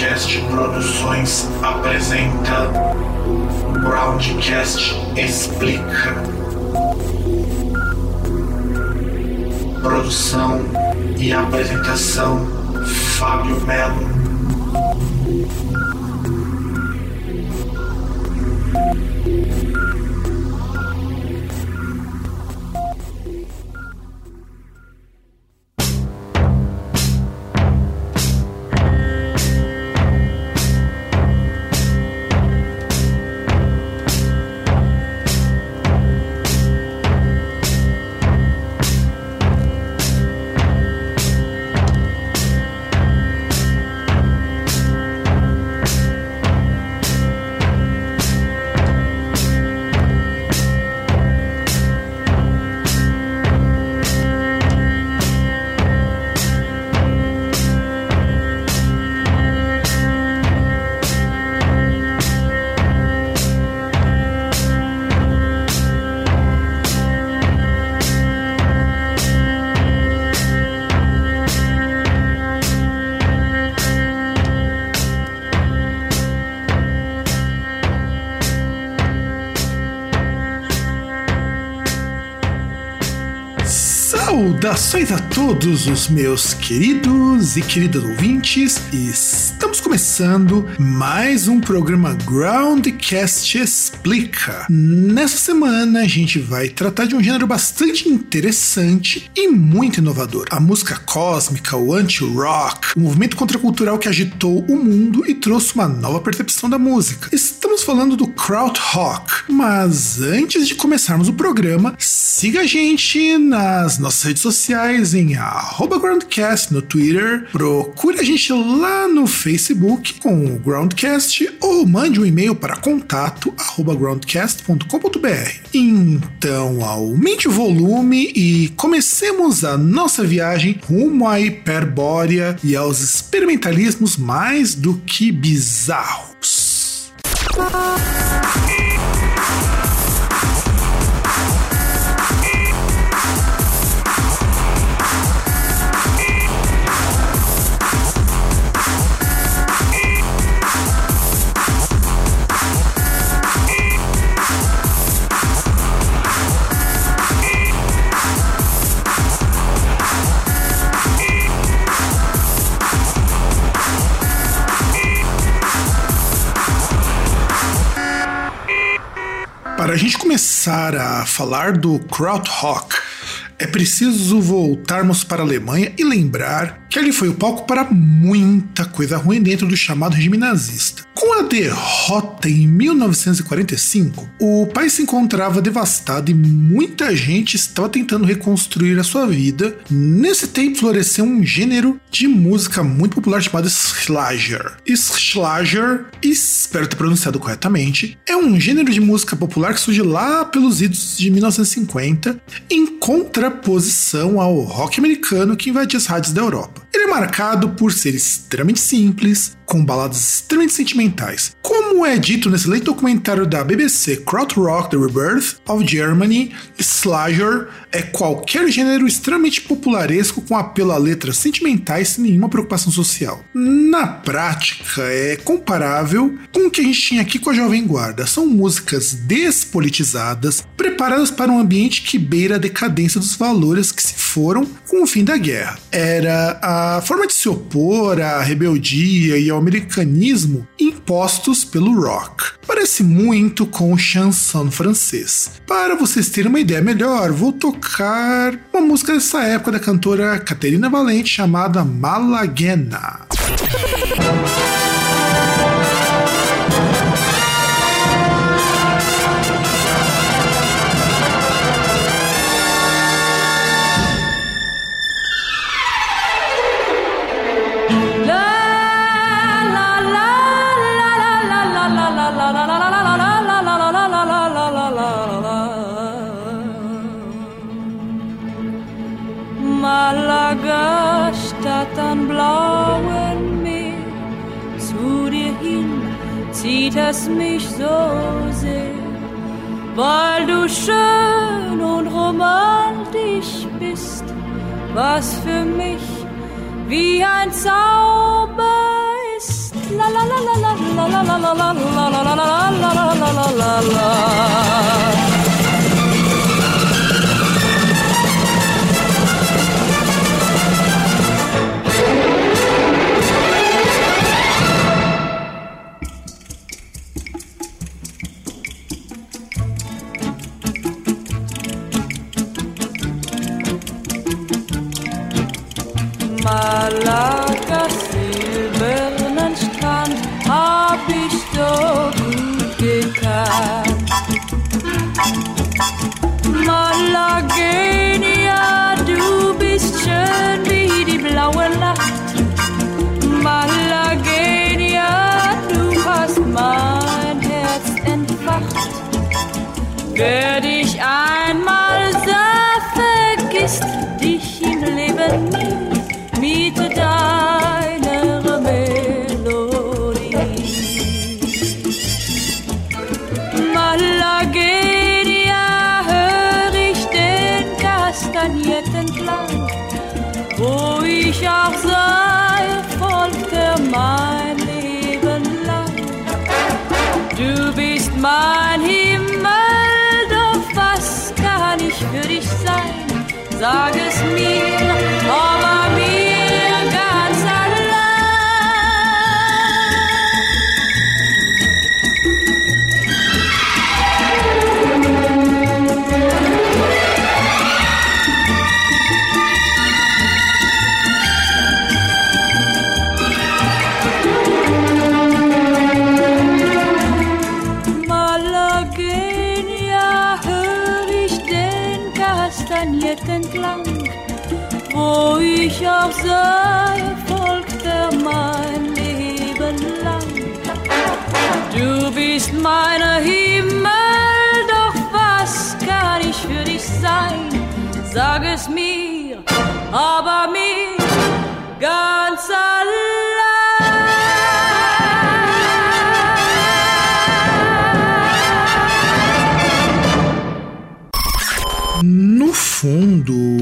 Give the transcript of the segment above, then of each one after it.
Groundcast Produções apresenta Groundcast Explica. Produção e apresentação Fábio Melo. Saudações a todos os meus queridos e queridas ouvintes. Estamos começando mais um programa Groundcast Explica. Nessa semana a gente vai tratar de um gênero bastante interessante e muito inovador: a música cósmica, o anti-rock, o movimento contracultural que agitou o mundo e trouxe uma nova percepção da música. Estamos falando do krautrock, mas antes de começarmos o programa, siga a gente nas nossas redes sociais em Groundcast no Twitter, procure a gente lá no Facebook com o Groundcast ou mande um e-mail para contato groundcast.com.br. Então, aumente o volume e comecemos a nossa viagem rumo à hiperbórea e aos experimentalismos mais do que bizarros. Para a gente começar a falar do krautrock, é preciso voltarmos para a Alemanha e lembrar que ali foi o palco para muita coisa ruim dentro do chamado regime nazista. Com a derrota em 1945, o país se encontrava devastado e muita gente estava tentando reconstruir a sua vida. Nesse tempo floresceu um gênero de música muito popular chamado Schlager. Schlager, espero ter pronunciado corretamente, é um gênero de música popular que surge lá pelos idos de 1950 em contraposição ao rock americano que invadia as rádios da Europa. Ele é marcado por ser extremamente simples, com baladas extremamente sentimentais. Como é dito nesse excelente documentário da BBC Krautrock The Rebirth of Germany, Slager é qualquer gênero extremamente popularesco com apelo a letras sentimentais sem nenhuma preocupação social. Na prática, é comparável com o que a gente tinha aqui com a Jovem Guarda. São músicas despolitizadas, preparadas para um ambiente que beira a decadência dos valores que se foram com o fim da guerra. Era a forma de se opor à rebeldia e ao americanismo impostos pelo rock. Parece muito com o chanson francês. Para vocês terem uma ideia melhor, vou tocar uma música dessa época da cantora Caterina Valente chamada Malaguena. Es mich so sehr, weil du schön und romantisch bist, was für mich wie ein Zauber ist. La la la la la la la la la la la la la la la la la la ich auch sei, folgt er mein Leben lang. Du bist meine Himmel, doch was kann ich für dich sein? Sag es mir, aber mir ganz allein. No fundo,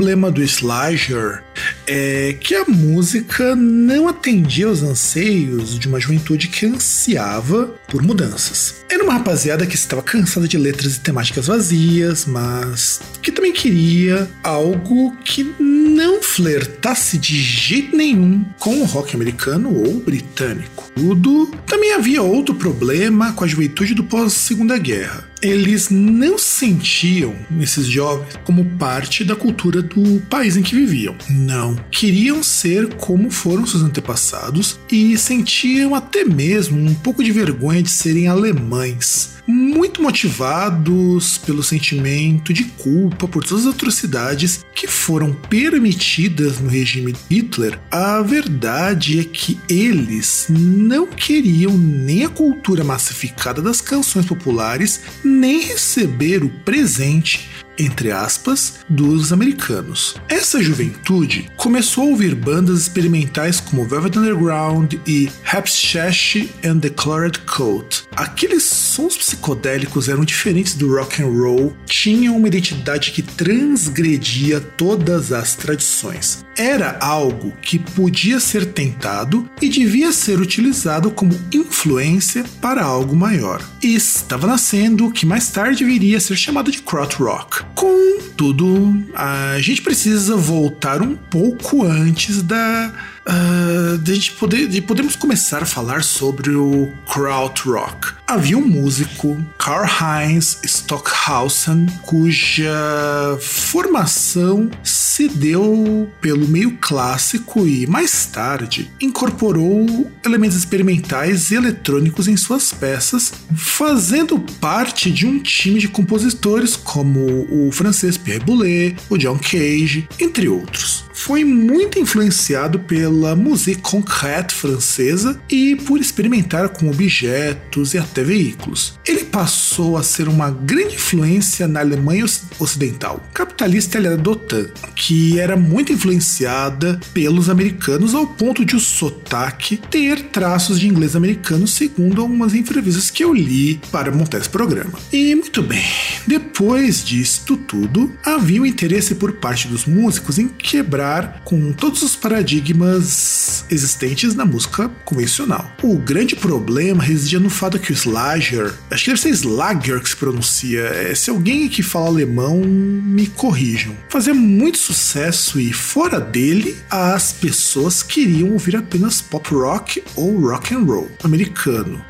problema do Slasher é que a música não atendia aos anseios de uma juventude que ansiava por mudanças. Era uma rapaziada que estava cansada de letras e temáticas vazias, mas que também queria algo que não flertasse de jeito nenhum com o rock americano ou britânico. Tudo também havia outro problema com a juventude do pós-segunda guerra. Eles não se sentiam, esses jovens, como parte da cultura do país em que viviam. Não. Queriam ser como foram seus antepassados e sentiam até mesmo um pouco de vergonha de serem alemães. Muito motivados pelo sentimento de culpa por todas as atrocidades que foram permitidas no regime de Hitler, a verdade é que eles não queriam nem a cultura massificada das canções populares, nem receber o presente entre aspas, dos americanos. Essa juventude começou a ouvir bandas experimentais como Velvet Underground e Hapshash and the Colored Coat. Aqueles sons psicodélicos eram diferentes do rock and roll, tinham uma identidade que transgredia todas as tradições. Era algo que podia ser tentado e devia ser utilizado como influência para algo maior. Estava nascendo o que mais tarde viria a ser chamado de krautrock. Contudo, a gente precisa voltar um pouco antes da uh, de, poder, de podermos começar a falar sobre o krautrock. Havia um músico, Karl-Heinz Stockhausen, cuja formação se deu pelo meio clássico e mais tarde incorporou elementos experimentais e eletrônicos em suas peças, fazendo parte de um time de compositores como o francês Pierre Boulez, o John Cage, entre outros. Foi muito influenciado pela musique concrète francesa e por experimentar com objetos e até veículos. Ele passou a ser uma grande influência na Alemanha Ocidental, capitalista aliada da OTAN, que era muito influenciada pelos americanos ao ponto de o sotaque ter traços de inglês americano, segundo algumas entrevistas que eu li para montar esse programa. E muito bem, depois disto tudo, havia um interesse por parte dos músicos em quebrar com todos os paradigmas existentes na música convencional. O grande problema residia no fato que o Slager, acho que deve ser Slager que se pronuncia, é, se alguém que fala alemão me corrijam, fazia muito sucesso e fora dele as pessoas queriam ouvir apenas pop rock ou rock and roll americano.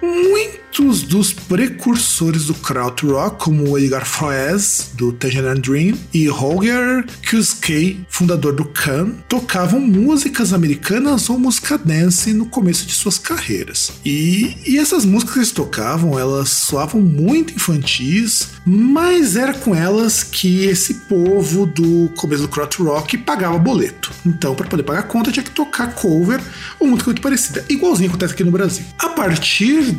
Muitos dos precursores do krautrock, como Edgar Froese, do Tangerine Dream, e Holger Kuskei, fundador do Can, tocavam músicas americanas ou música dance no começo de suas carreiras. E, e essas músicas que eles tocavam, elas soavam muito infantis, mas era com elas que esse povo do começo do krautrock pagava boleto. Então, para poder pagar a conta, tinha que tocar cover ou música muito parecida, igualzinho acontece aqui no Brasil. A partir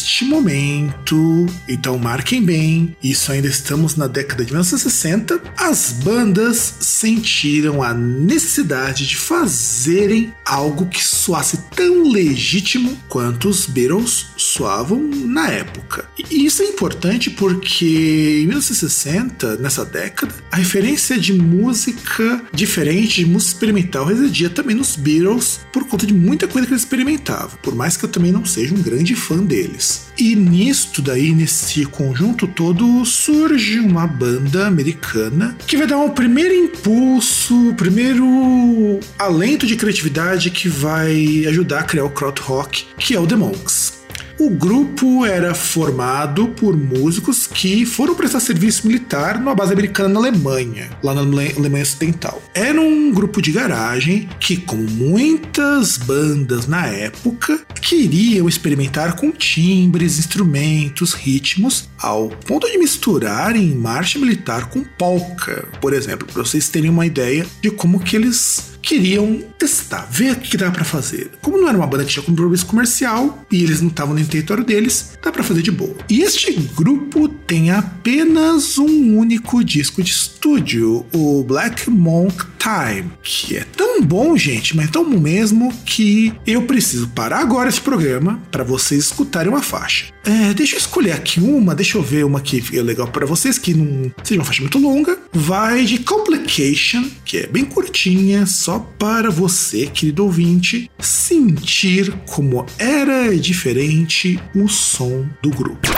deste momento, então marquem bem, isso ainda estamos na década de 1960, as bandas sentiram a necessidade de fazerem algo que soasse tão legítimo quanto os Beatles soavam na época. E isso é importante porque em 1960, nessa década, a referência de música diferente, de música experimental, residia também nos Beatles por conta de muita coisa que eles experimentavam, por mais que eu também não seja um grande fã deles. E nisto daí, nesse conjunto todo, surge uma banda americana que vai dar um primeiro impulso, primeiro alento de criatividade que vai ajudar a criar o krautrock, que é o The Monks. O grupo era formado por músicos que foram prestar serviço militar numa base americana na Alemanha, lá na Alemanha Ocidental. Era um grupo de garagem que, como muitas bandas na época, queriam experimentar com timbres, instrumentos, ritmos, ao ponto de misturarem marcha militar com polka, por exemplo, para vocês terem uma ideia de como que eles queriam testar, ver o que dá para fazer. Como não era uma banda que tinha compromisso comercial e eles não estavam no território deles, dá para fazer de boa. E este grupo tem apenas um único disco de estúdio, o Black Monk Time, que é tão bom, gente, mas tão bom mesmo que eu preciso parar agora esse programa para vocês escutarem uma faixa. É, deixa eu escolher aqui uma, deixa eu ver uma que é legal para vocês, que não seja uma faixa muito longa. Vai de Complication, que é bem curtinha, só para você, querido ouvinte, sentir como era diferente o som do grupo.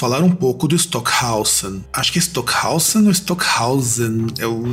Falar um pouco do Stockhausen. Acho que é Stockhausen ou Stockhausen, eu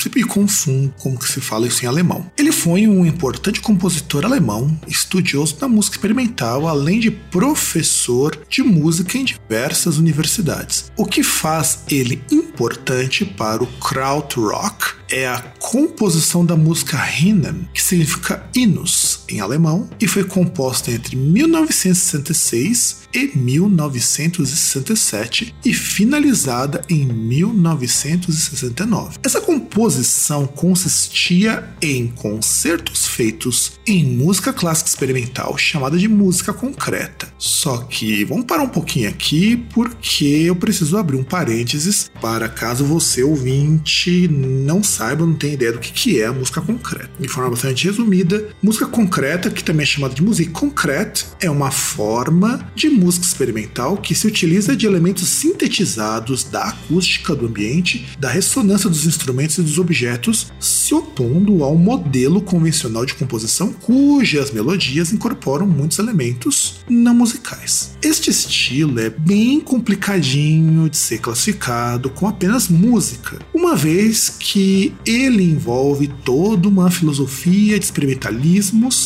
sempre me confundo como que se fala isso em alemão. Ele foi um importante compositor alemão, estudioso da música experimental, além de professor de música em diversas universidades. O que faz ele importante para o krautrock é a composição da música Hymnen, que significa hinos em alemão, e foi composta entre 1966 e 1967 e finalizada em 1969. Essa composição consistia em concertos feitos em música clássica experimental chamada de música concreta. Só que vamos parar um pouquinho aqui porque eu preciso abrir um parênteses para caso você ouvinte não saiba, não tenha ideia do que, é a música concreta. De forma bastante resumida, música concreta, que também é chamada de música concreta, é uma forma de música experimental que se utiliza de elementos sintetizados da acústica do ambiente, da ressonância dos instrumentos e dos objetos, se opondo ao modelo convencional de composição cujas melodias incorporam muitos elementos não musicais. Este estilo é bem complicadinho de ser classificado com apenas música, uma vez que ele envolve toda uma filosofia de experimentalismos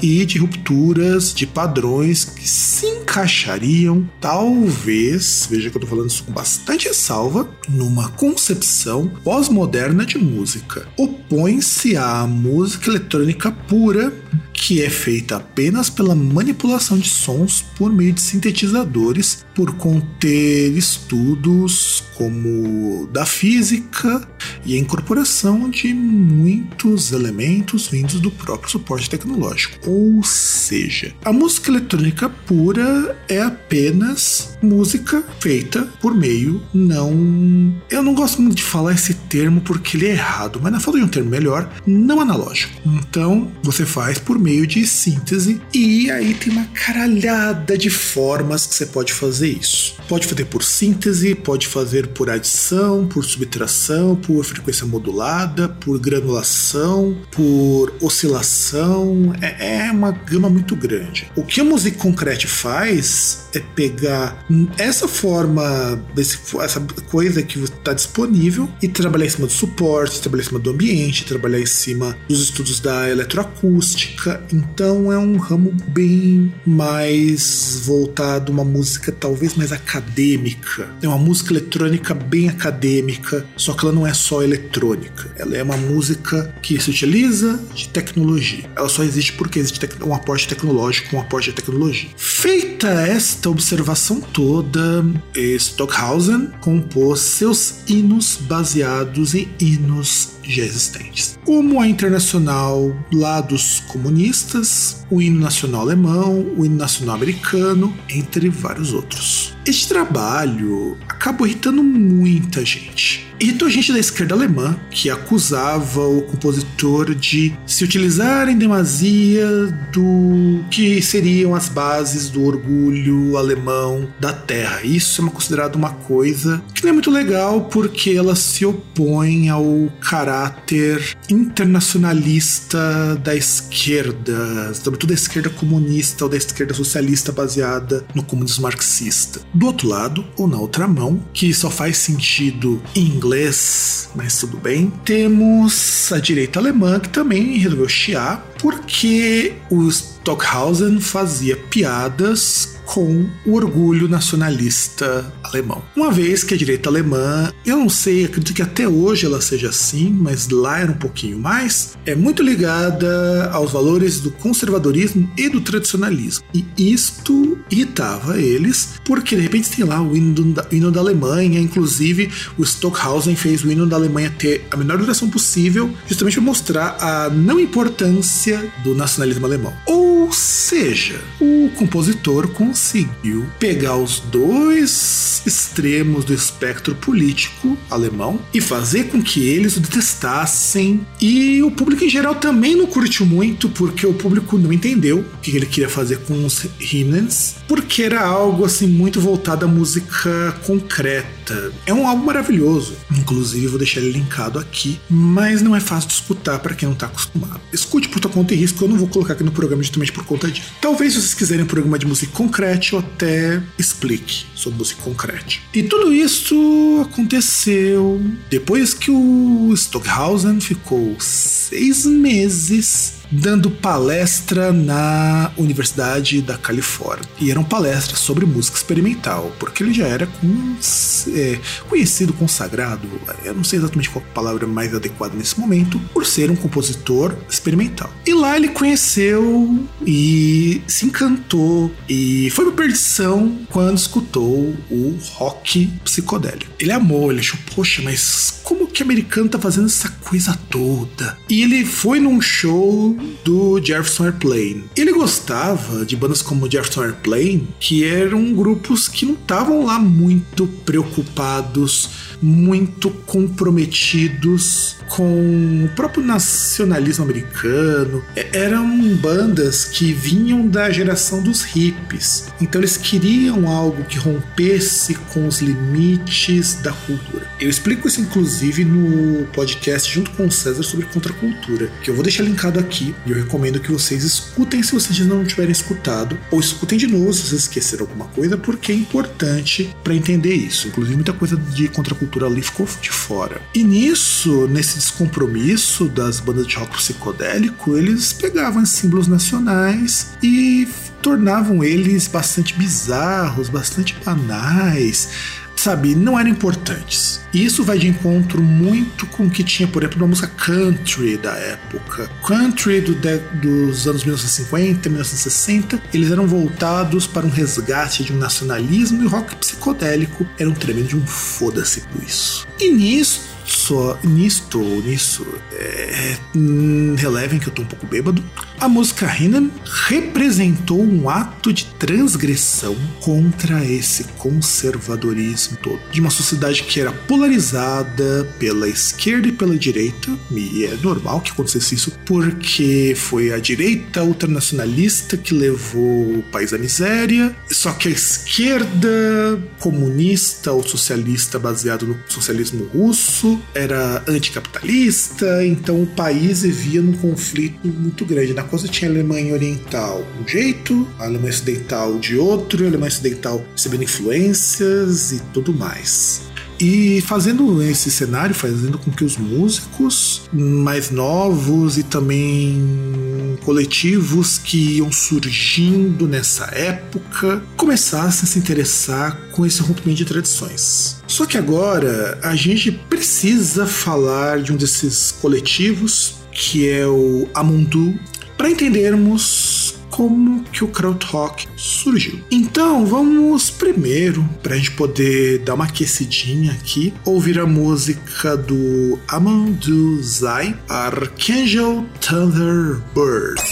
e de rupturas de padrões que se encaixariam, talvez, veja que eu tô falando isso com bastante ressalva, numa concepção pós-moderna de música. Opõe-se à música eletrônica pura que é feita apenas pela manipulação de sons por meio de sintetizadores, por conter estudos como da física e a incorporação de muitos elementos vindos do próprio suporte tecnológico. Ou seja, a música eletrônica pura é apenas música feita por meio não. Eu não gosto muito de falar esse termo porque ele é errado, mas na falta de um termo melhor, não analógico. Então você faz por meio de síntese e aí tem uma caralhada de formas que você pode fazer isso. Pode fazer por síntese, pode fazer por adição, por subtração, por frequência modulada, por granulação, por oscilação. É, é uma gama muito grande. O que a Music Concrete faz é pegar essa forma, essa coisa que está disponível e trabalhar em cima do suporte, trabalhar em cima do ambiente, trabalhar em cima dos estudos da eletroacústica. Então é um ramo bem mais voltado, uma música talvez mais acadêmica. É uma música eletrônica bem acadêmica, só que ela não é só eletrônica. Ela é uma música que se utiliza de tecnologia. Ela só existe porque existe um aporte tecnológico, um aporte de tecnologia. Feita esta observação toda, Stockhausen compôs seus hinos baseados em hinos já existentes, como a Internacional lá dos comunistas, o hino nacional alemão, o hino nacional americano, entre vários outros. Este trabalho acabou irritando muita gente. Irritou gente da esquerda alemã, que acusava o compositor de se utilizar em demasia do que seriam as bases do orgulho alemão da terra. Isso é considerado uma coisa que não é muito legal porque ela se opõe ao caráter internacionalista da esquerda, sobretudo da esquerda comunista ou da esquerda socialista baseada no comunismo marxista. Do outro lado, ou na outra mão, que só faz sentido em inglês, mas tudo bem, temos a direita alemã que também resolveu chiar porque o Stockhausen fazia piadas com o orgulho nacionalista alemão. Uma vez que a direita alemã, eu não sei, acredito que até hoje ela seja assim, mas lá era um pouquinho mais, é muito ligada aos valores do conservadorismo e do tradicionalismo. E isto irritava eles, porque de repente tem lá o hino da, o hino da Alemanha, inclusive o Stockhausen fez o hino da Alemanha ter a menor duração possível, justamente para mostrar a não importância do nacionalismo alemão. Ou seja, o compositor conseguiu pegar os dois extremos do espectro político alemão e fazer com que eles o detestassem. E o público em geral também não curtiu muito, porque o público não entendeu o que ele queria fazer com os hymnens, porque era algo assim muito voltado à música concreta. É um álbum maravilhoso, inclusive vou deixar ele linkado aqui, mas não é fácil de escutar para quem não está acostumado. Escute por tua conta e risco, eu não vou colocar aqui no programa justamente justamente por conta disso. Talvez vocês quiserem um programa de música concreta, eu até explique sobre música concreta. E tudo isso aconteceu depois que o Stockhausen ficou seis meses dando palestra na Universidade da Califórnia. E eram palestras sobre música experimental, porque ele já era com, é, conhecido, consagrado, eu não sei exatamente qual palavra mais adequada nesse momento, por ser um compositor experimental. E lá ele conheceu e se encantou e foi uma perdição quando escutou o rock psicodélico. Ele amou, ele achou, poxa, mas como que americano tá fazendo essa coisa toda? E ele foi num show do Jefferson Airplane. Ele gostava de bandas como Jefferson Airplane, que eram grupos que não estavam lá muito preocupados, muito comprometidos com o próprio nacionalismo americano. Eram bandas que vinham da geração dos hippies. Então eles queriam algo que rompesse com os limites da cultura. Eu explico isso inclusive no podcast junto com o César sobre contracultura, que eu vou deixar linkado aqui e eu recomendo que vocês escutem se vocês não tiverem escutado, ou escutem de novo se vocês esqueceram alguma coisa, porque é importante para entender isso. Inclusive, muita coisa de contracultura ali ficou de fora. E nisso, nesse descompromisso das bandas de rock psicodélico, eles pegavam símbolos nacionais e tornavam eles bastante bizarros, bastante banais sabe, não eram importantes. E isso vai de encontro muito com o que tinha, por exemplo, na música country da época. Country do de, dos anos 1950, 1960, eles eram voltados para um resgate de um nacionalismo e rock psicodélico era um tremendo de um foda-se por isso. E nisso só nisto, nisso, é, hum, relevem que eu tô um pouco bêbado. A música Hidden representou um ato de transgressão contra esse conservadorismo todo. De uma sociedade que era polarizada pela esquerda e pela direita, e é normal que acontecesse isso, porque foi a direita ultranacionalista que levou o país à miséria, só que a esquerda comunista ou socialista baseado no socialismo russo era anticapitalista, então o país vivia num conflito muito grande. Na coisa tinha a Alemanha Oriental um jeito, a Alemanha Ocidental de outro, a Alemanha Ocidental recebendo influências e tudo mais. E fazendo esse cenário, fazendo com que os músicos mais novos e também coletivos que iam surgindo nessa época começassem a se interessar com esse rompimento de tradições. Só que agora a gente precisa falar de um desses coletivos, que é o Amundu, para entendermos como que o Krautrock surgiu. Então vamos primeiro, para a gente poder dar uma aquecidinha aqui, ouvir a música do Amandu Zai, Archangel Thunderbird.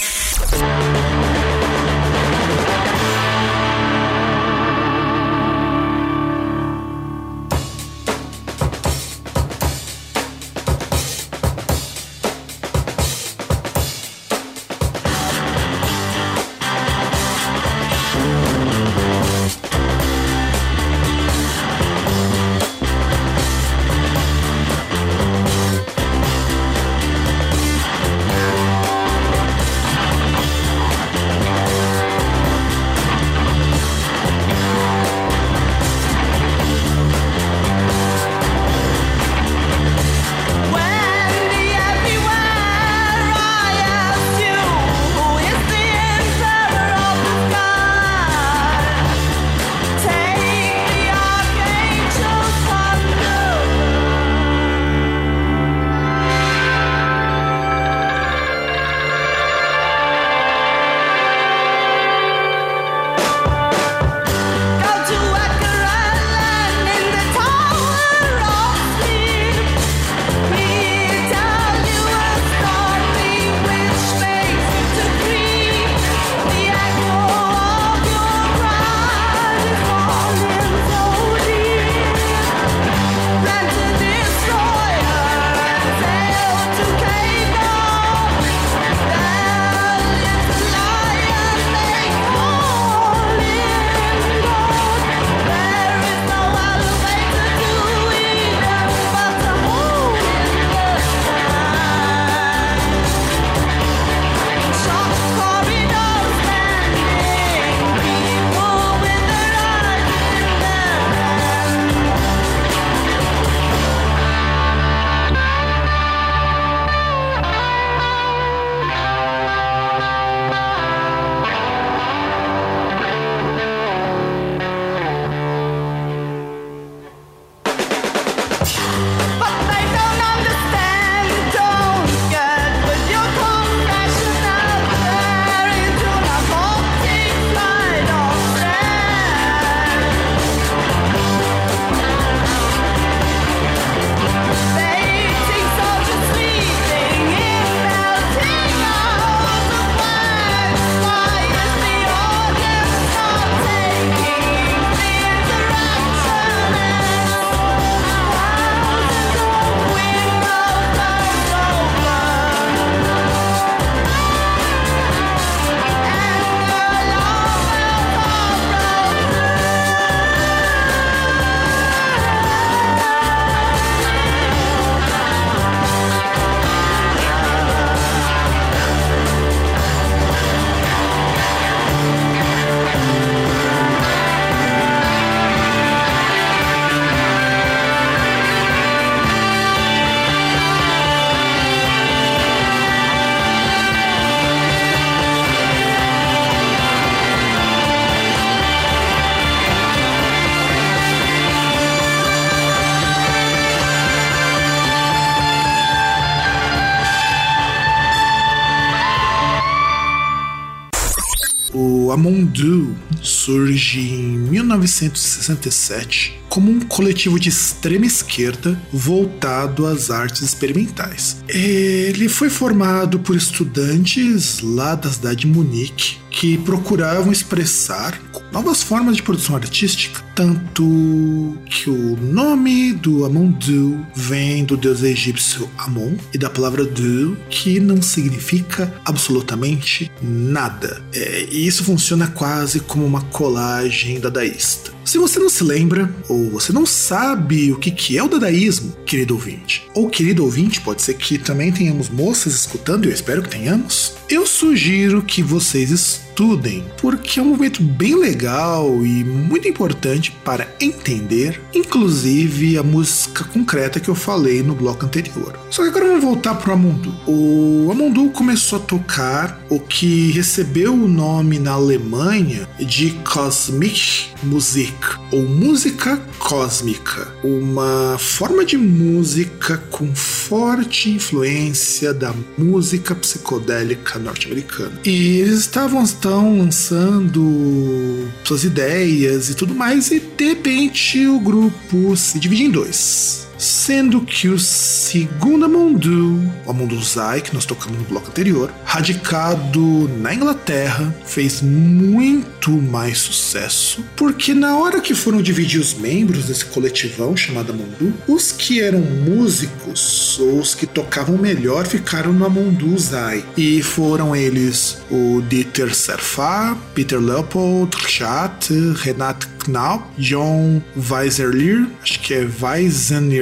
1967 como um coletivo de extrema esquerda voltado às artes experimentais. Ele foi formado por estudantes lá da cidade de Munique que procuravam expressar novas formas de produção artística, tanto que o nome do Amondu vem do deus egípcio Amon e da palavra Du, que não significa absolutamente nada. É, e isso funciona quase como uma colagem dadaísta. Se você não se lembra, ou você não sabe o que, que é o dadaísmo, querido ouvinte, ou querido ouvinte, pode ser que também tenhamos moças escutando, eu espero que tenhamos, eu sugiro que vocês estudem, porque é um movimento bem legal e muito importante para entender, inclusive a música concreta que eu falei no bloco anterior. Só que agora vamos voltar para o Amundu. O Amundu começou a tocar o que recebeu o nome na Alemanha de Cosmic Musik, ou música cósmica, uma forma de música com forte influência da música psicodélica norte-americana. E eles estavam estão lançando suas ideias e tudo mais, e de repente o grupo se divide em dois sendo que o segundo Amundu, o Amunduzai, que nós tocamos no bloco anterior, radicado na Inglaterra, fez muito mais sucesso, porque na hora que foram dividir os membros desse coletivão chamado Amundu, os que eram músicos ou os que tocavam melhor ficaram no Amunduzai, e foram eles o Dieter Serfa, Peter Leopold, Chat, Renat Knaup, John Weiserlier, acho que é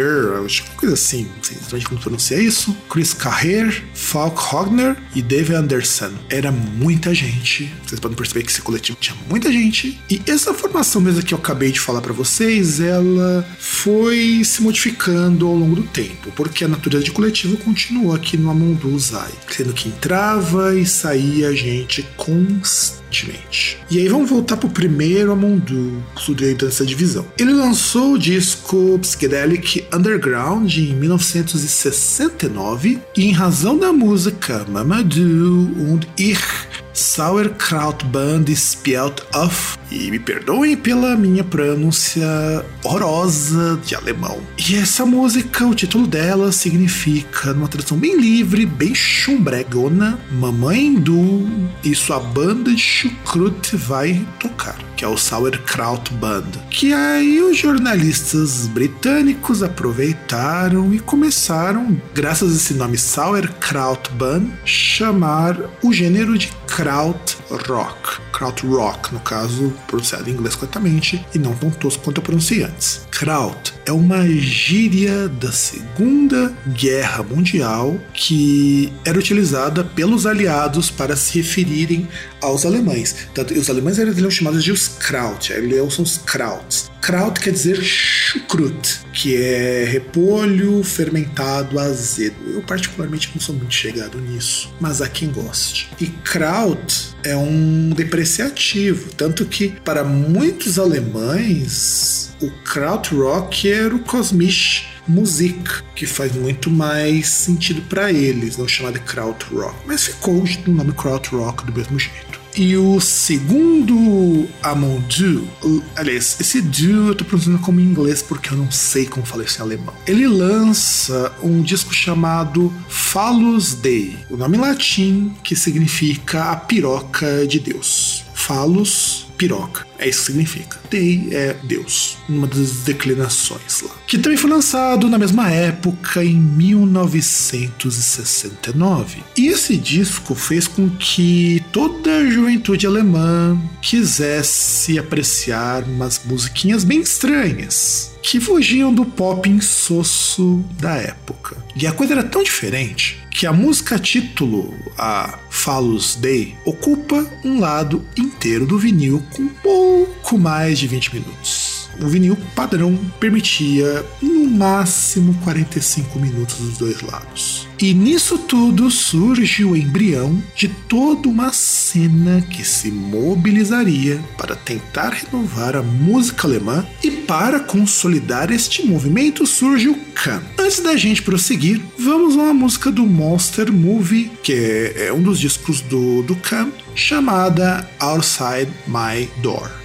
Weisenir, acho que coisa assim, não sei exatamente como pronunciar isso, Chris Carrer, Falk Hogner e Dave Anderson. Era muita gente, vocês podem perceber que esse coletivo tinha muita gente, e essa formação mesmo que eu acabei de falar para vocês, ela foi se modificando ao longo do tempo, porque a natureza de coletivo continuou aqui no Amundu Zai, sendo que entrava e saía gente E aí vamos voltar pro primeiro Amundu, surgiu dessa divisão. Ele lançou o disco Psychedelic Underground em 1969 e em razão da música Mamadou und Ich Sauerkrautband Spelt auf e me perdoem pela minha pronúncia horrorosa de alemão. E essa música, o título dela significa, numa tradução bem livre, bem chumbregona, Mamãe do e sua banda de chucrute vai tocar, que é o Sauerkraut Band. Que aí os jornalistas britânicos aproveitaram e começaram, graças a esse nome Sauerkraut Band, chamar o gênero de kraut rock. Kraut rock, no caso, pronunciado em inglês corretamente e não tão tosco quanto eu pronunciei antes. Kraut é uma gíria da Segunda Guerra Mundial que era utilizada pelos aliados para se referirem aos alemães. Os alemães eram chamados de os Kraut, eles são os Krauts. Kraut quer dizer chucrut, que é repolho fermentado azedo. Eu particularmente não sou muito chegado nisso, mas há quem goste. E Kraut é um depreciativo, tanto que para muitos alemães o Krautrock era o Kosmisch Musik, que faz muito mais sentido para eles, não chamar de Krautrock, mas ficou o nome Krautrock do mesmo jeito. E o segundo Amondu, aliás, esse Du eu tô pronunciando como em inglês porque eu não sei como falar isso em alemão. Ele lança um disco chamado Phallus Dei, o nome latim que significa a piroca de Deus. Phallus, piroca. É isso que significa. Dei é Deus, uma das declinações lá. Que também foi lançado na mesma época, em 1969. E esse disco fez com que toda a juventude alemã quisesse apreciar umas musiquinhas bem estranhas que fugiam do pop insosso da época. E a coisa era tão diferente que a música título, a Phallus Day, ocupa um lado inteiro do vinil com pouco mais de 20 minutos o vinil padrão permitia no máximo 45 minutos dos dois lados. E nisso tudo surge o embrião de toda uma cena que se mobilizaria para tentar renovar a música alemã e para consolidar este movimento surge o Khan. Antes da gente prosseguir, vamos a uma música do Monster Movie, que é um dos discos do, do Kahn, chamada Outside My Door.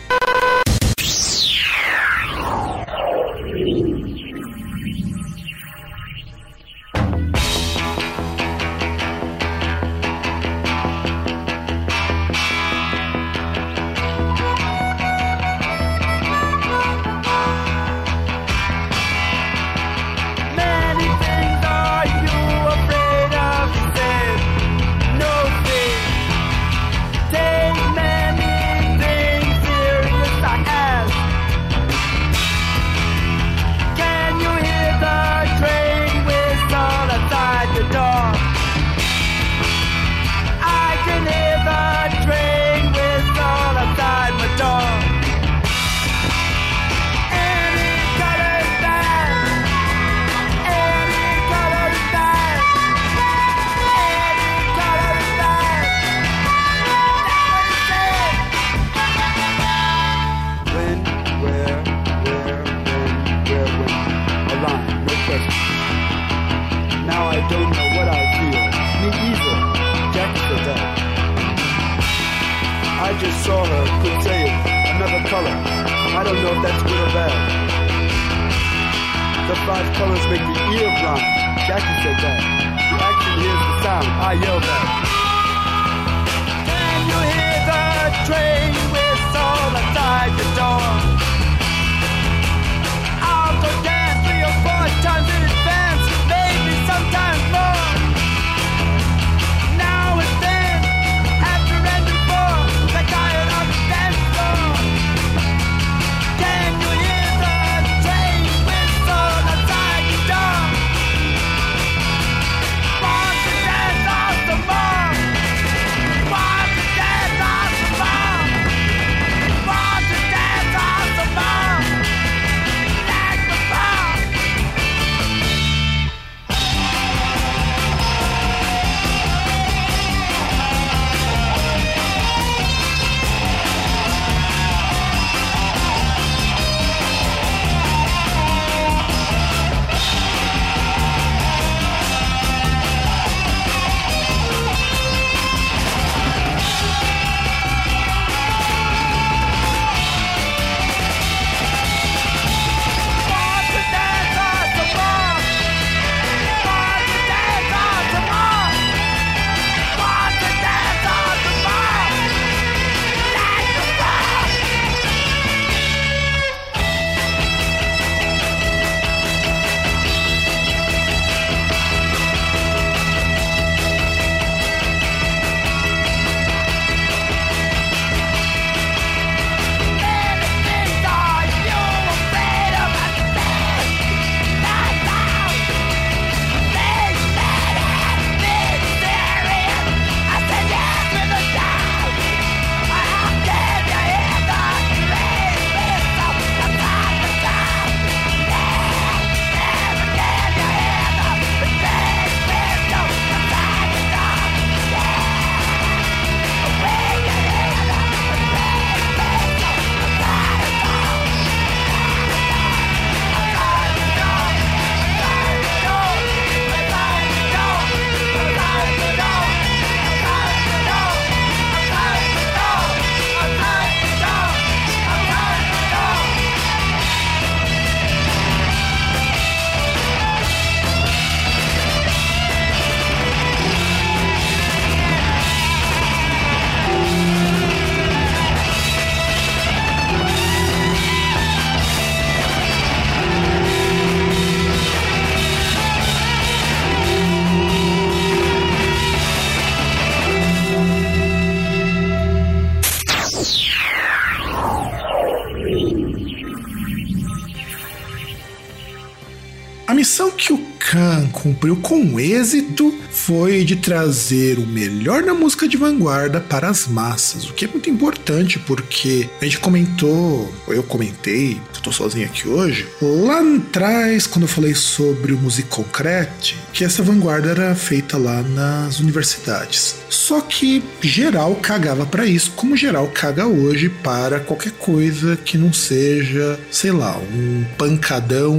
Cumpriu com êxito foi de trazer o melhor da música de vanguarda para as massas, o que é muito importante porque a gente comentou, ou eu comentei, eu tô sozinho aqui hoje, lá atrás, quando eu falei sobre o Music Concrete, que essa vanguarda era feita lá nas universidades. Só que geral cagava para isso, como geral caga hoje para qualquer coisa que não seja, sei lá, um pancadão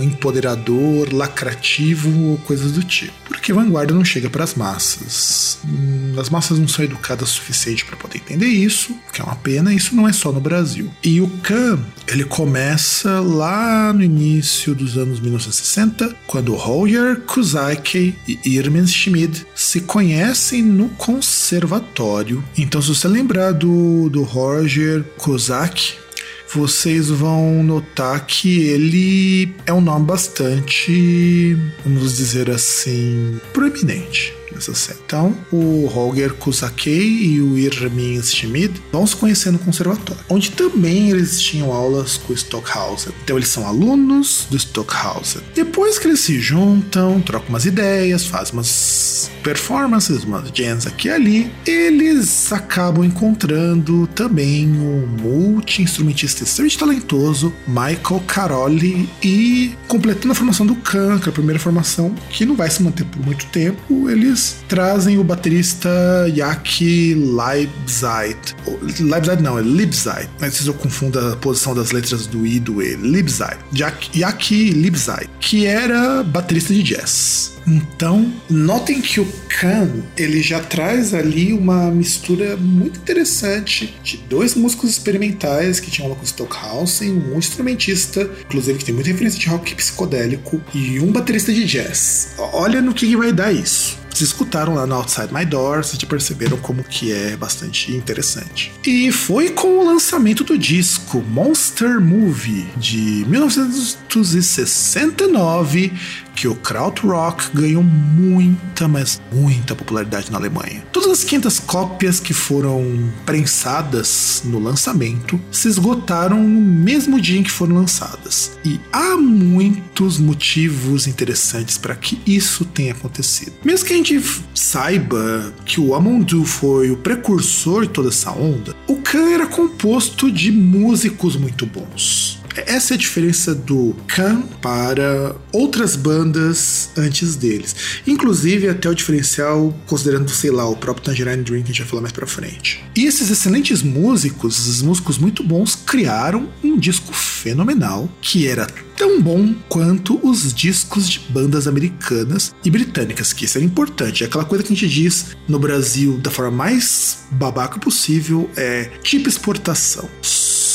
empoderador, lacrativo ou coisas do tipo. Porque vanguarda não chega para as massas. Hum, As massas não são educadas o suficiente para poder entender isso, que é uma pena, isso não é só no Brasil. E o Khan, ele começa lá no início dos anos 1960, quando Roger Kusaki e Irmin Schmid se conhecem no conservatório. Então, se você lembrar do, do Roger Kusaki, vocês vão notar que ele é um nome bastante, vamos dizer assim, proeminente nessa série. Então, o Holger Kusakei e o Irmin Schmid vão se conhecer no conservatório, onde também eles tinham aulas com o Stockhausen. Então, eles são alunos do Stockhausen. Depois que eles se juntam, trocam umas ideias, fazem umas performances, umas jams aqui e ali, eles acabam encontrando também o multi-instrumentista extremamente talentoso Michael Caroli e completando a formação do Khan, que é a primeira formação que não vai se manter por muito tempo, eles trazem o baterista Yaki Leibzeit. Leibzeit não, é Libzeit. Mas se eu confundo a posição das letras do I e do E. Libzeit. Yaki, Libzeit, que era baterista de jazz. Então, notem que o Khan ele já traz ali uma mistura muito interessante de dois músicos experimentais que tinham aula com Stockhausen, um instrumentista, inclusive que tem muita referência de rock psicodélico, e um baterista de jazz. Olha no que vai dar isso. Vocês escutaram lá no Outside My Door, vocês perceberam como que é bastante interessante. E foi com o lançamento do disco Monster Movie de 1969 que o Krautrock ganhou muita, mas muita popularidade na Alemanha. Todas as 500 cópias que foram prensadas no lançamento se esgotaram no mesmo dia em que foram lançadas. E há muitos motivos interessantes para que isso tenha acontecido. Mesmo que a gente saiba que o Amondu foi o precursor de toda essa onda, o Khan era composto de músicos muito bons. Essa é a diferença do Khan para outras bandas antes deles. Inclusive, até o diferencial, considerando, sei lá, o próprio Tangerine Dream, que a gente vai falar mais pra frente. E esses excelentes músicos, esses músicos muito bons, criaram um disco fenomenal que era tão bom quanto os discos de bandas americanas e britânicas, que isso era importante. É aquela coisa que a gente diz no Brasil da forma mais babaca possível, é tipo exportação.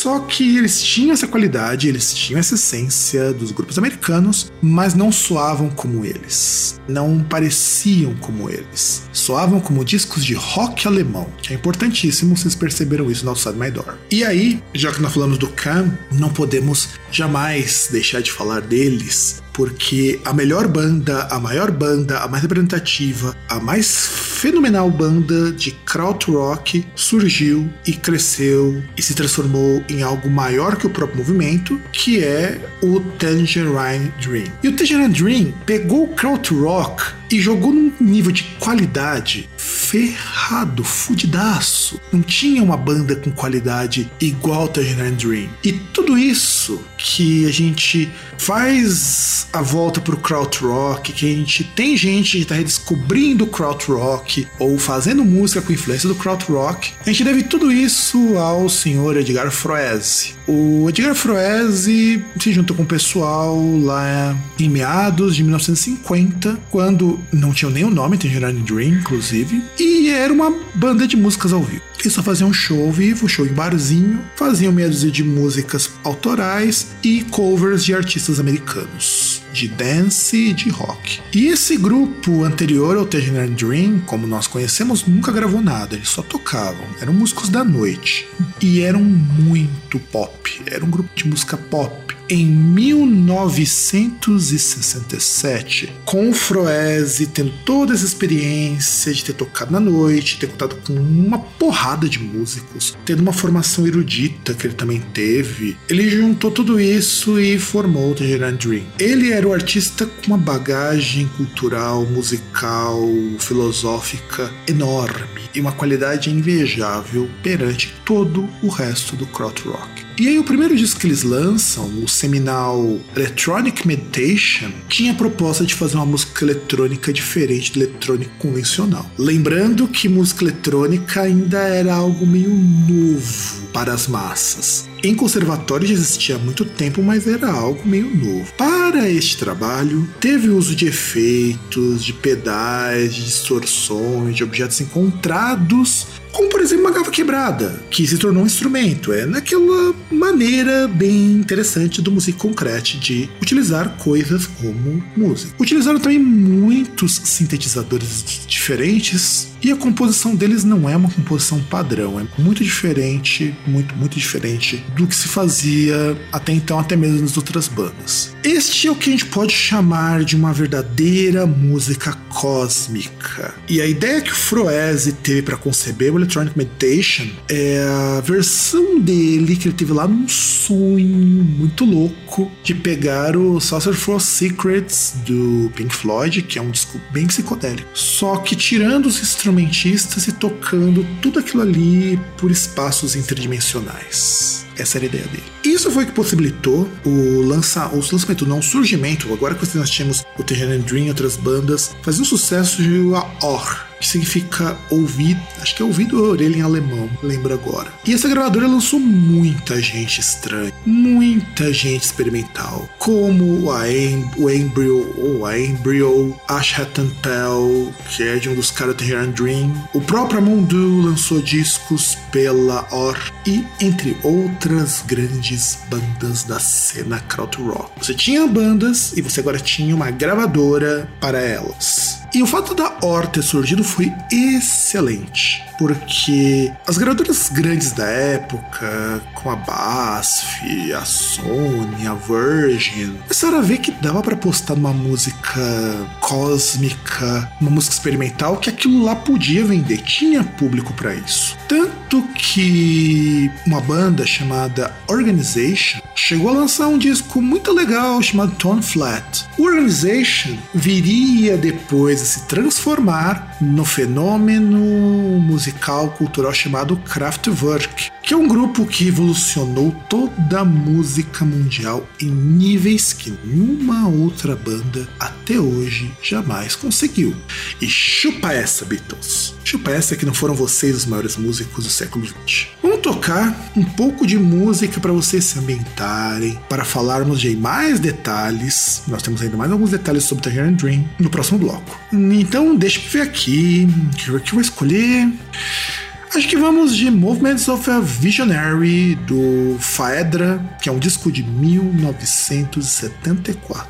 Só que eles tinham essa qualidade, eles tinham essa essência dos grupos americanos, mas não soavam como eles. Não pareciam como eles. Soavam como discos de rock alemão, que é importantíssimo, vocês perceberam isso no Outside My Door. E aí, já que nós falamos do Khan, não podemos jamais deixar de falar deles, porque a melhor banda, a maior banda, a mais representativa, a mais fenomenal banda de krautrock surgiu e cresceu e se transformou em algo maior que o próprio movimento, que é o Tangerine Dream. E o Tangerine Dream pegou o krautrock e jogou num nível de qualidade ferrado, fudidaço. Não tinha uma banda com qualidade igual Tangerine Dream. E tudo isso que a gente faz a volta pro krautrock, que a gente tem gente que está redescobrindo o krautrock ou fazendo música com influência do krautrock, a gente deve tudo isso ao senhor Edgar Froese. O Edgar Froese se juntou com o pessoal lá em meados de 1950, quando não tinha nem o nome, Tangerine Dream, inclusive, e era uma banda de músicas ao vivo. Eles só faziam show ao vivo, show em barzinho, faziam meia dúzia de músicas autorais e covers de artistas americanos, de dance e de rock. E esse grupo anterior ao Tangerine Dream, como nós conhecemos, nunca gravou nada, eles só tocavam. Eram músicos da noite e eram muito pop, era um grupo de música pop em 1967, com o Froese tendo toda essa experiência de ter tocado na noite, ter contado com uma porrada de músicos, tendo uma formação erudita que ele também teve, ele juntou tudo isso e formou o Tangerine Dream. Ele era o artista com uma bagagem cultural, musical, filosófica enorme e uma qualidade invejável perante todo o resto do krautrock. E aí o primeiro disco que eles lançam, o seminal Electronic Meditation, tinha a proposta de fazer uma música eletrônica diferente do eletrônico convencional. Lembrando que música eletrônica ainda era algo meio novo para as massas. Em conservatório já existia há muito tempo, mas era algo meio novo. Para este trabalho, teve uso de efeitos, de pedais, de distorções, de objetos encontrados, como por exemplo uma garrafa quebrada, que se tornou um instrumento. É naquela maneira bem interessante do Music Concrete de utilizar coisas como música. Utilizaram também muitos sintetizadores diferentes e a composição deles não é uma composição padrão, é muito diferente, muito, muito diferente do que se fazia até então, até mesmo nas outras bandas. Este é o que a gente pode chamar de uma verdadeira música cósmica. E a ideia que o Froese teve para conceber o Electronic Meditation é a versão dele que ele teve lá num sonho muito louco de pegar o Saucer for Secrets do Pink Floyd, que é um disco bem psicodélico. Só que tirando os instrumentistas e tocando tudo aquilo ali por espaços interdimensionais. Essa era a ideia dele. Isso foi o que possibilitou o, lança, o lançamento, não o surgimento. Agora que nós tínhamos o Tangerine Dream e outras bandas, fazia um sucesso de Or, que significa ouvido, acho que é ouvido ou orelha em alemão, lembro agora. E essa gravadora lançou muita gente estranha, muita gente experimental, como a em, o Embryo, ou a Embryo, Ash Hatton Pell, que é de um dos caras do Here Dream. O próprio Amondu lançou discos pela Or e entre outras grandes bandas da cena krautrock. Você tinha bandas e você agora tinha uma gravadora para elas. E o fato da Or ter surgido foi excelente, porque as gravadoras grandes da época, como a BASF, a Sony, a Virgin, começaram a ver que dava para postar numa música cósmica, uma música experimental, que aquilo lá podia vender, tinha público para isso. Tanto que uma banda chamada Organization chegou a lançar um disco muito legal chamado Tone Flat. O Organization viria depois a se transformar no fenômeno musical cultural chamado Kraftwerk, que é um grupo que revolucionou toda a música mundial em níveis que nenhuma outra banda até hoje jamais conseguiu. E chupa essa, Beatles! Chupa essa que não foram vocês os maiores músicos do século XX. Vamos tocar um pouco de música para vocês se ambientarem, para falarmos de mais detalhes. Nós temos ainda mais alguns detalhes sobre Tangerine Dream no próximo bloco. Então, deixa eu ver aqui. O que eu vou escolher. Acho que vamos de Movements of a Visionary do Faedra, que é um disco de 1974.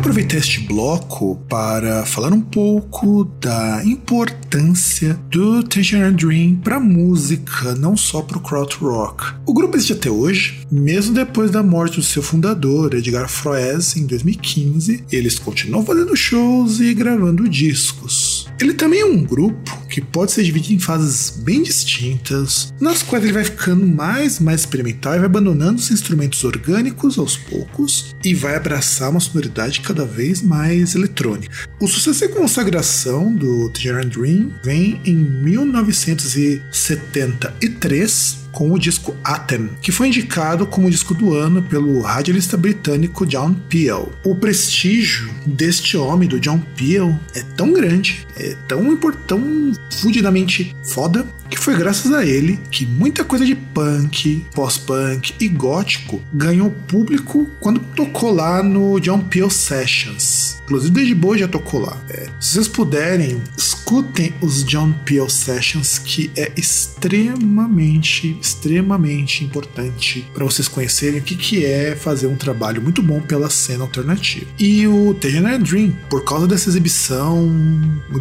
Aproveitar este bloco para falar um pouco da importância do Tangerine Dream para a música, não só para o krautrock. O grupo existe até hoje, mesmo depois da morte do seu fundador, Edgar Froese, em 2015. Eles continuam fazendo shows e gravando discos. Ele também é um grupo que pode ser dividido em fases bem distintas, nas quais ele vai ficando mais mais experimental e vai abandonando os instrumentos orgânicos aos poucos e vai abraçar uma sonoridade cada vez mais eletrônica. O sucesso e consagração do Tangerine Dream vem em 1973 com o disco Atem, que foi indicado como disco do ano pelo radialista britânico John Peel. O prestígio deste homem, do John Peel, é tão grande, é tão tão fudidamente foda, que foi graças a ele que muita coisa de punk, pós-punk e gótico ganhou público quando tocou lá no John Peel Sessions. Inclusive, David Bowie já tocou lá. É, se vocês puderem, escutem os John Peel Sessions, que é extremamente, extremamente importante para vocês conhecerem o que, que é fazer um trabalho muito bom pela cena alternativa. E o Tangerine Dream, por causa dessa exibição,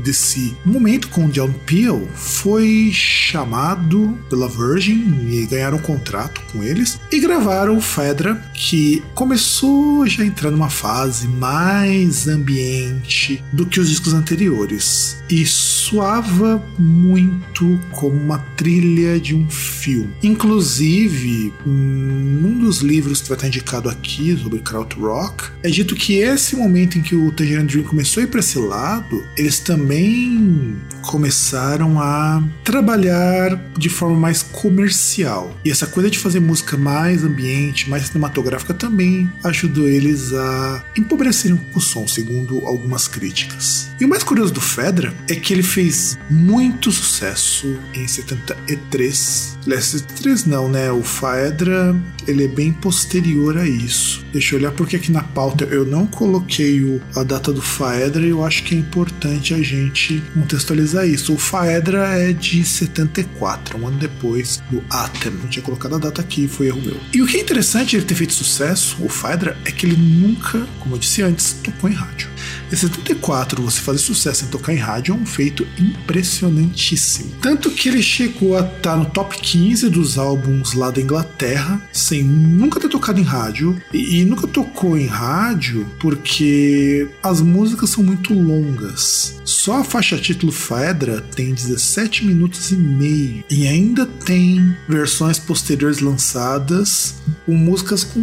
desse momento com o John Peel, foi chamado pela Virgin e ganharam um contrato com eles e gravaram o Fedra, que começou já a entrar numa fase mais ambiente do que os discos anteriores e soava muito como uma trilha de um filme. Inclusive, num dos livros que vai estar indicado aqui sobre krautrock, é dito que esse momento em que o Tangerine Dream começou a ir para esse lado, eles também começaram a trabalhar de forma mais comercial. E essa coisa de fazer música mais ambiente, mais cinematográfica também ajudou eles a empobrecerem um o som, segundo algumas críticas. E o mais curioso do Fedra é que ele fez muito sucesso em 73. Aliás, 73 não, né? O Faedra ele é bem posterior a isso. Deixa eu olhar porque aqui na pauta eu não coloquei a data do Faedra e eu acho que é importante a gente contextualizar isso. O Faedra é de 74, um ano depois do Atem. Eu tinha colocado a data aqui, foi erro meu. E o que é interessante ele ter feito sucesso, o Faedra, é que ele nunca, como eu disse antes, tocou em rádio. Em 74, você fazer sucesso em tocar em rádio é um feito impressionantíssimo. Tanto que ele chegou a estar no top 15 dos álbuns lá da Inglaterra, sem nunca ter tocado em rádio. E, e nunca tocou em rádio porque as músicas são muito longas. Só a faixa título Fedra tem 17 minutos e meio. E ainda tem versões posteriores lançadas com músicas com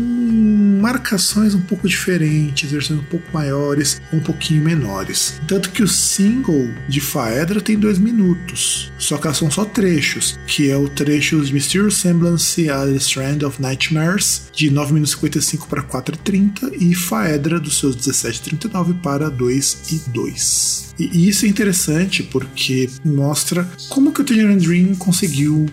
marcações um pouco diferentes, versões um pouco maiores, um pouquinho menores. Tanto que o single de Faedra tem dois minutos, só que são só trechos, que é o trecho de Mysterious Semblance a The Strand of Nightmares, de 9 minutos 55 para 4 e 30, e Faedra dos seus 17 e 39 para 2 e 2. E isso é interessante porque mostra como que o Tangerine Dream conseguiu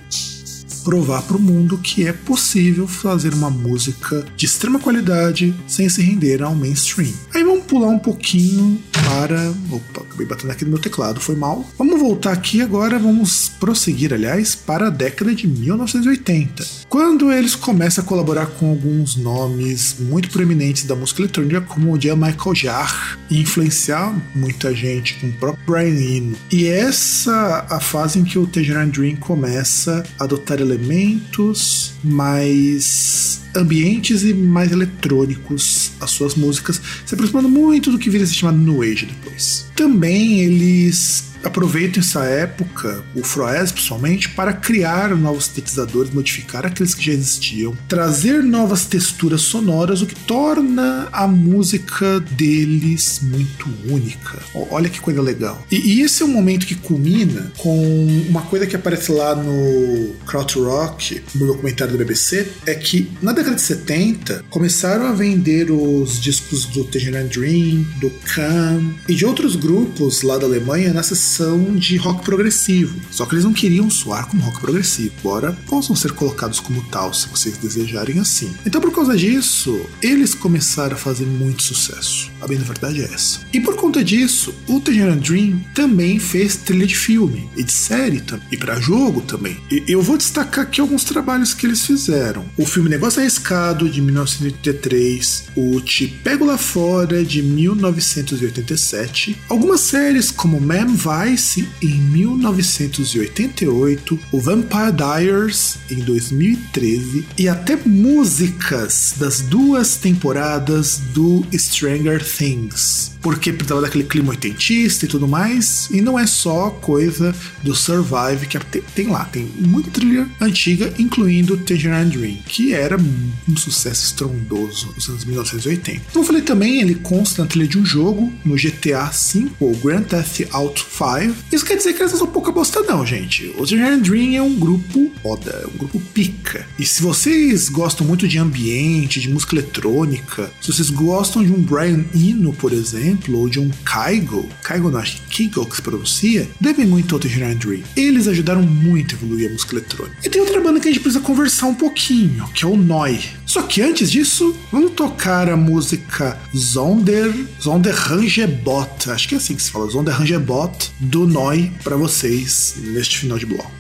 provar para o mundo que é possível fazer uma música de extrema qualidade sem se render ao mainstream. Aí vamos pular um pouquinho para. Opa, acabei batendo aqui no meu teclado, foi mal. Vamos voltar aqui agora, vamos prosseguir, aliás, para a década de 1980, quando eles começam a colaborar com alguns nomes muito proeminentes da música eletrônica, como o Jean Michael Jarre, e influenciar muita gente, com o próprio Brian Eno. E essa a fase em que o Tangerine Dream começa a adotar elementos mais ambientes e mais eletrônicos as suas músicas, se aproximando muito do que viria a ser chamado New Age depois. Também eles aproveitam essa época, o Froes principalmente, para criar novos sintetizadores, modificar aqueles que já existiam, trazer novas texturas sonoras, o que torna a música deles muito única. Olha que coisa legal. E, e esse é um momento que culmina com uma coisa que aparece lá no Krautrock, no documentário do BBC, é que na década de 70 começaram a vender os discos do Tangerine Dream, do Can e de outros grupos lá da Alemanha nessa versão de rock progressivo. Só que eles não queriam soar como rock progressivo, embora possam ser colocados como tal se vocês desejarem assim. Então, por causa disso, eles começaram a fazer muito sucesso. A bem da verdade é essa. E por conta disso, o Tangerine Dream também fez trilha de filme e de série e para jogo também. E eu vou destacar aqui alguns trabalhos que eles fizeram. O filme Negócio a Pescado, de 1983, o Te Pego Lá Fora, de 1987, algumas séries como Man Vice, em 1988, o Vampire Diaries, em 2013, e até músicas das duas temporadas do Stranger Things, porque precisava daquele clima oitentista e tudo mais, e não é só coisa do Survive, que tem lá, tem muita trilha antiga, incluindo Tangerine Dream, que era um sucesso estrondoso nos anos 1980. Como eu falei também, ele consta na trilha de um jogo, no GTA V, ou Grand Theft Auto 5. Isso quer dizer que eles são pouca bosta não, gente. O Tangerine Dream é um grupo foda, é um grupo pica. E se vocês gostam muito de ambiente, de música eletrônica, se vocês gostam de um Brian Eno, por exemplo, ou de um Kygo, Kygo não, acho que Kygo que se pronuncia, devem muito ao Tangerine Dream. Eles ajudaram muito a evoluir a música eletrônica. E tem outra banda que a gente precisa conversar um pouquinho, que é o Noi. Só que antes disso, vamos tocar a música Zonder, Zonderrangebot, acho que é assim que se fala, Zonderrangebot, do Noi para vocês neste final de bloco.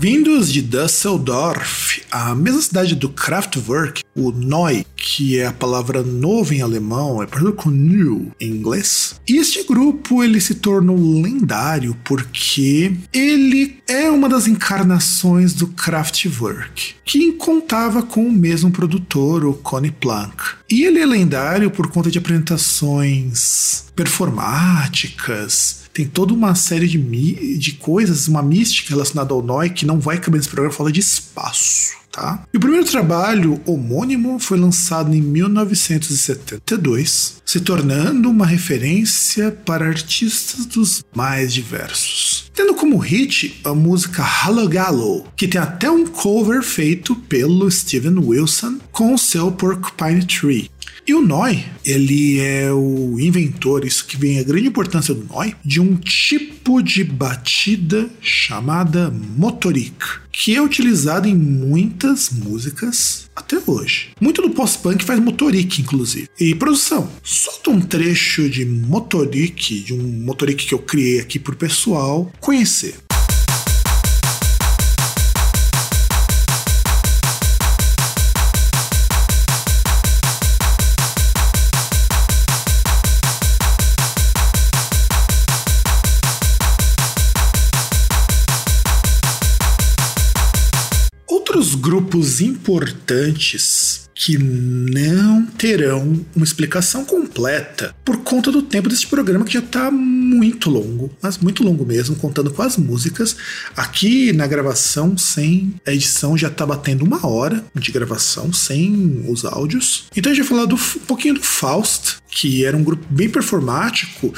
Vindos de Düsseldorf, a mesma cidade do Kraftwerk, o Neu, que é a palavra novo em alemão, é parecido com new em inglês. E este grupo ele se tornou lendário porque ele é uma das encarnações do Kraftwerk, que contava com o mesmo produtor, o Connie Plank. E ele é lendário por conta de apresentações performáticas, tem toda uma série de, de coisas, uma mística relacionada ao Noi que não vai caber nesse programa falar de espaço. Tá? E o primeiro trabalho homônimo foi lançado em 1972, se tornando uma referência para artistas dos mais diversos. Tendo como hit a música Hello Gallo, que tem até um cover feito pelo Steven Wilson com o seu Porcupine Tree. E o Noi, ele é o inventor, isso que vem a grande importância do Noi, de um tipo de batida chamada motorik, que é utilizado em muitas músicas até hoje. Muito do post-punk faz motorik, inclusive. E produção, solta um trecho de motorik, de um motorik que eu criei aqui pro pessoal conhecer. Outros grupos importantes que não terão uma explicação completa por conta do tempo desse programa que já está muito longo, mas muito longo mesmo, contando com as músicas. Aqui na gravação, sem a edição, já está batendo uma hora de gravação, sem os áudios. Então a gente vai falar do, um pouquinho do Faust, que era um grupo bem performático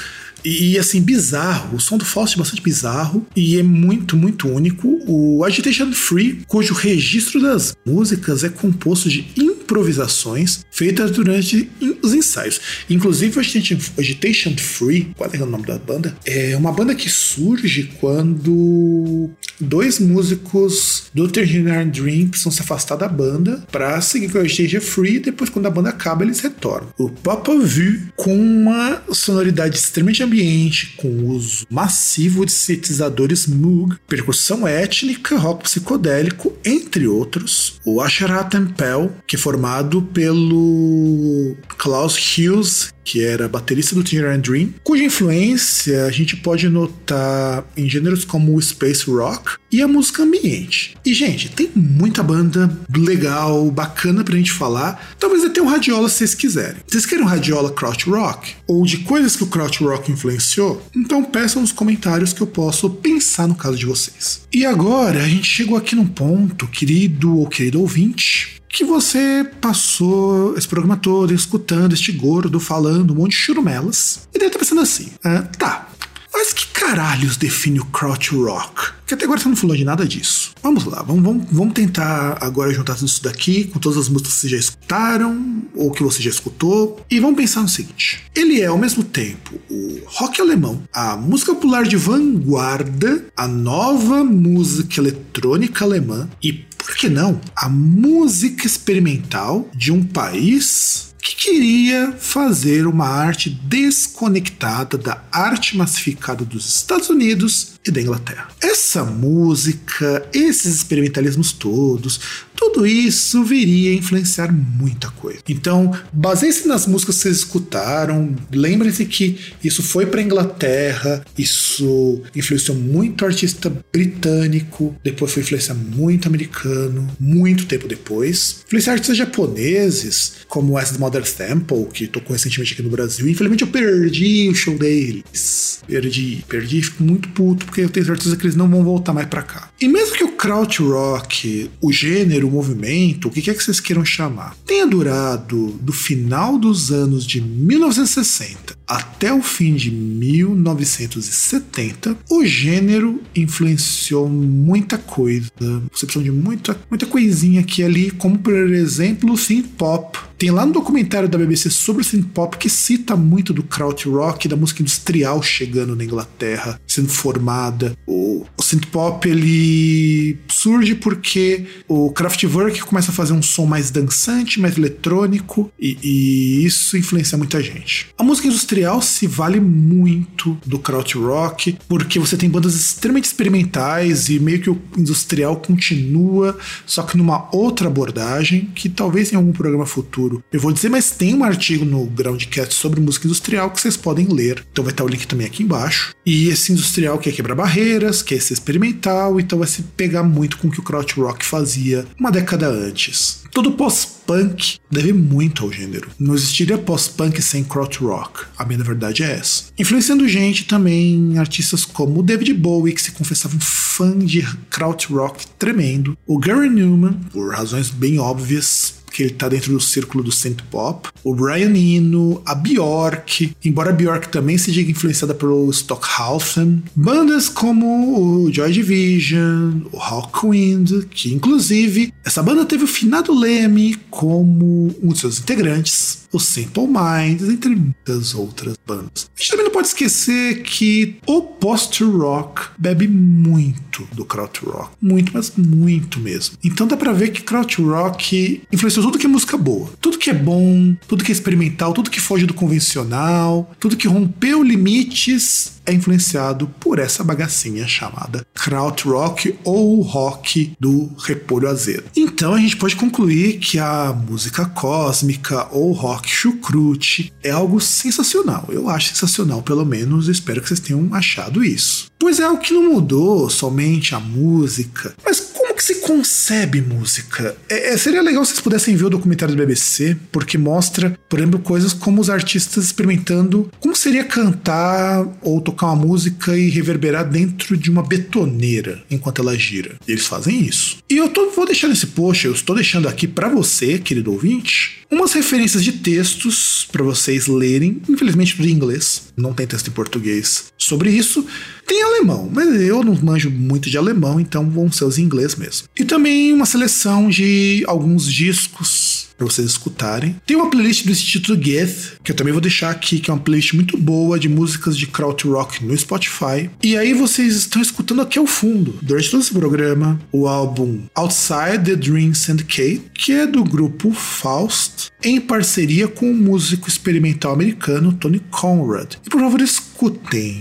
e assim, bizarro. O som do Faust é bastante bizarro e é muito, muito único. O Agitation Free, cujo registro das músicas é composto de improvisações feitas durante os ensaios. Inclusive, o Agitation, Free, qual é o nome da banda? É uma banda que surge quando dois músicos do Tangerine Dream precisam se afastar da banda para seguir com o Agitation Free. Depois, quando a banda acaba, eles retornam. O Papa Vu, com uma sonoridade extremamente ambiente, com uso massivo de sintetizadores Moog, percussão étnica, rock psicodélico, entre outros. O Asherah Tempel, que é formado pelo Klaus Hughes, que era baterista do Tangerine Dream, cuja influência a gente pode notar em gêneros como o space rock e a música ambiente. E gente, tem muita banda legal, bacana pra gente falar. Talvez até um radiola se vocês quiserem. Vocês querem um radiola crowd rock ou de coisas que o crowd rock influenciou? Então peçam nos comentários que eu posso pensar no caso de vocês. E agora a gente chegou aqui num ponto, querido ou querido ouvinte, que você passou esse programa todo escutando este gordo falando um monte de churumelas e deve estar pensando assim: ah, tá, mas que caralhos define o crotch rock? Que até agora você não falou de nada disso. Vamos lá, vamos, vamos, vamos tentar agora juntar tudo isso daqui com todas as músicas que vocês já escutaram ou que você já escutou e vamos pensar no seguinte: ele é ao mesmo tempo o rock alemão, a música popular de vanguarda, a nova música eletrônica alemã e por que não a música experimental de um país que queria fazer uma arte desconectada da arte massificada dos Estados Unidos e da Inglaterra. Essa música, esses experimentalismos todos, tudo isso viria a influenciar muita coisa. Então, baseie-se nas músicas que vocês escutaram, lembrem-se que isso foi para Inglaterra, isso influenciou muito artista britânico, depois foi influenciar muito americano, muito tempo depois. Influenciar artistas japoneses, como essa de Mother Sample, que tocou recentemente aqui no Brasil. Infelizmente eu perdi o show deles. Perdi, perdi, fico muito puto, porque eu tenho certeza que eles não vão voltar mais para cá. E mesmo que o krautrock, o gênero, o movimento, o que quer que vocês queiram chamar, tenha durado do final dos anos de 1960 até o fim de 1970, o gênero influenciou muita coisa. Você precisa de muita, muita coisinha aqui ali, como por exemplo o synth pop. Tem lá no documentário da BBC sobre o synth pop que cita muito do krautrock, da música industrial chegando na Inglaterra, sendo formada. O, o synth pop ele surge porque o Kraftwerk começa a fazer um som mais dançante, mais eletrônico, e, e isso influencia muita gente. A música industrial industrial se vale muito do krautrock, porque você tem bandas extremamente experimentais e meio que o industrial continua, só que numa outra abordagem, que talvez em algum programa futuro eu vou dizer, mas tem um artigo no Groundcast sobre música industrial que vocês podem ler. Então vai estar o link também aqui embaixo. E esse industrial quer quebrar barreiras, quer ser experimental, então vai se pegar muito com o que o krautrock fazia uma década antes. Todo pós-punk deve muito ao gênero. Não existiria pós-punk sem krautrock. A minha verdade é essa. Influenciando gente também artistas como o David Bowie, que se confessava um fã de krautrock tremendo, o Gary Newman, por razões bem óbvias, que ele tá dentro do círculo do synth pop, o Brian Eno, a Bjork, embora a Bjork também se diga influenciada pelo Stockhausen, bandas como o Joy Division, o Hawkwind, que inclusive essa banda teve o finado Leme como um de seus integrantes, o Simple Minds, entre muitas outras bandas. A gente também não pode esquecer que o post-rock bebe muito do krautrock, muito, mas muito mesmo. Então dá pra ver que krautrock influenciou tudo que é música boa, tudo que é bom, tudo que é experimental, tudo que foge do convencional, tudo que rompeu limites é influenciado por essa bagacinha chamada krautrock ou rock do repolho azedo. Então a gente pode concluir que a música cósmica ou rock chucrute é algo sensacional. Eu acho sensacional, pelo menos, espero que vocês tenham achado isso. Pois é algo que não mudou somente a música, mas como que se concebe música? É, é, seria legal se vocês pudessem ver o documentário do BBC, porque mostra, por exemplo, coisas como os artistas experimentando como seria cantar ou tocar uma música e reverberar dentro de uma betoneira enquanto ela gira. Eles fazem isso. E eu tô, vou deixar nesse post, eu estou deixando aqui para você, querido ouvinte, umas referências de textos para vocês lerem, infelizmente tudo em inglês, não tem texto em português sobre isso. Tem alemão, mas eu não manjo muito de alemão, então vão ser os inglês mesmo. E também uma seleção de alguns discos para vocês escutarem. Tem uma playlist do Instituto Goethe, que eu também vou deixar aqui, que é uma playlist muito boa de músicas de krautrock no Spotify. E aí vocês estão escutando aqui ao fundo, durante todo esse programa, o álbum Outside the Dream Syndicate, que é do grupo Faust, em parceria com o músico experimental americano Tony Conrad. E por favor, escutem,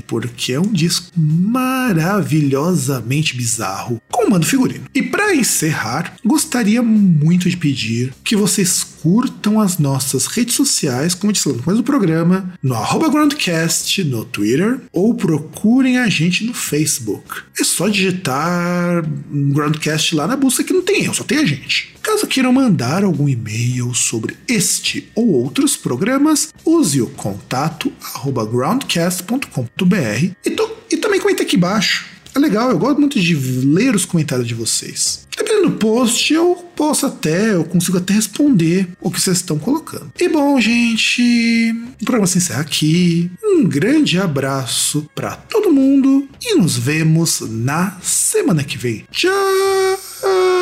porque é um disco maravilhosamente bizarro, com mando figurino. E para encerrar, gostaria muito de pedir que vocês curtam as nossas redes sociais, como disse lá no começo do programa, no arroba Groundcast, no Twitter, ou procurem a gente no Facebook. É só digitar Groundcast lá na busca que não tem eu, só tem a gente. Caso queiram mandar algum e-mail sobre este ou outros programas, use o contato groundcast.com.br e, e também comente aqui embaixo. É legal, eu gosto muito de ler os comentários de vocês. Dependendo do post, eu posso até, eu consigo até responder o que vocês estão colocando. E bom, gente, o programa se encerra aqui. Um grande abraço para todo mundo e nos vemos na semana que vem. Tchau!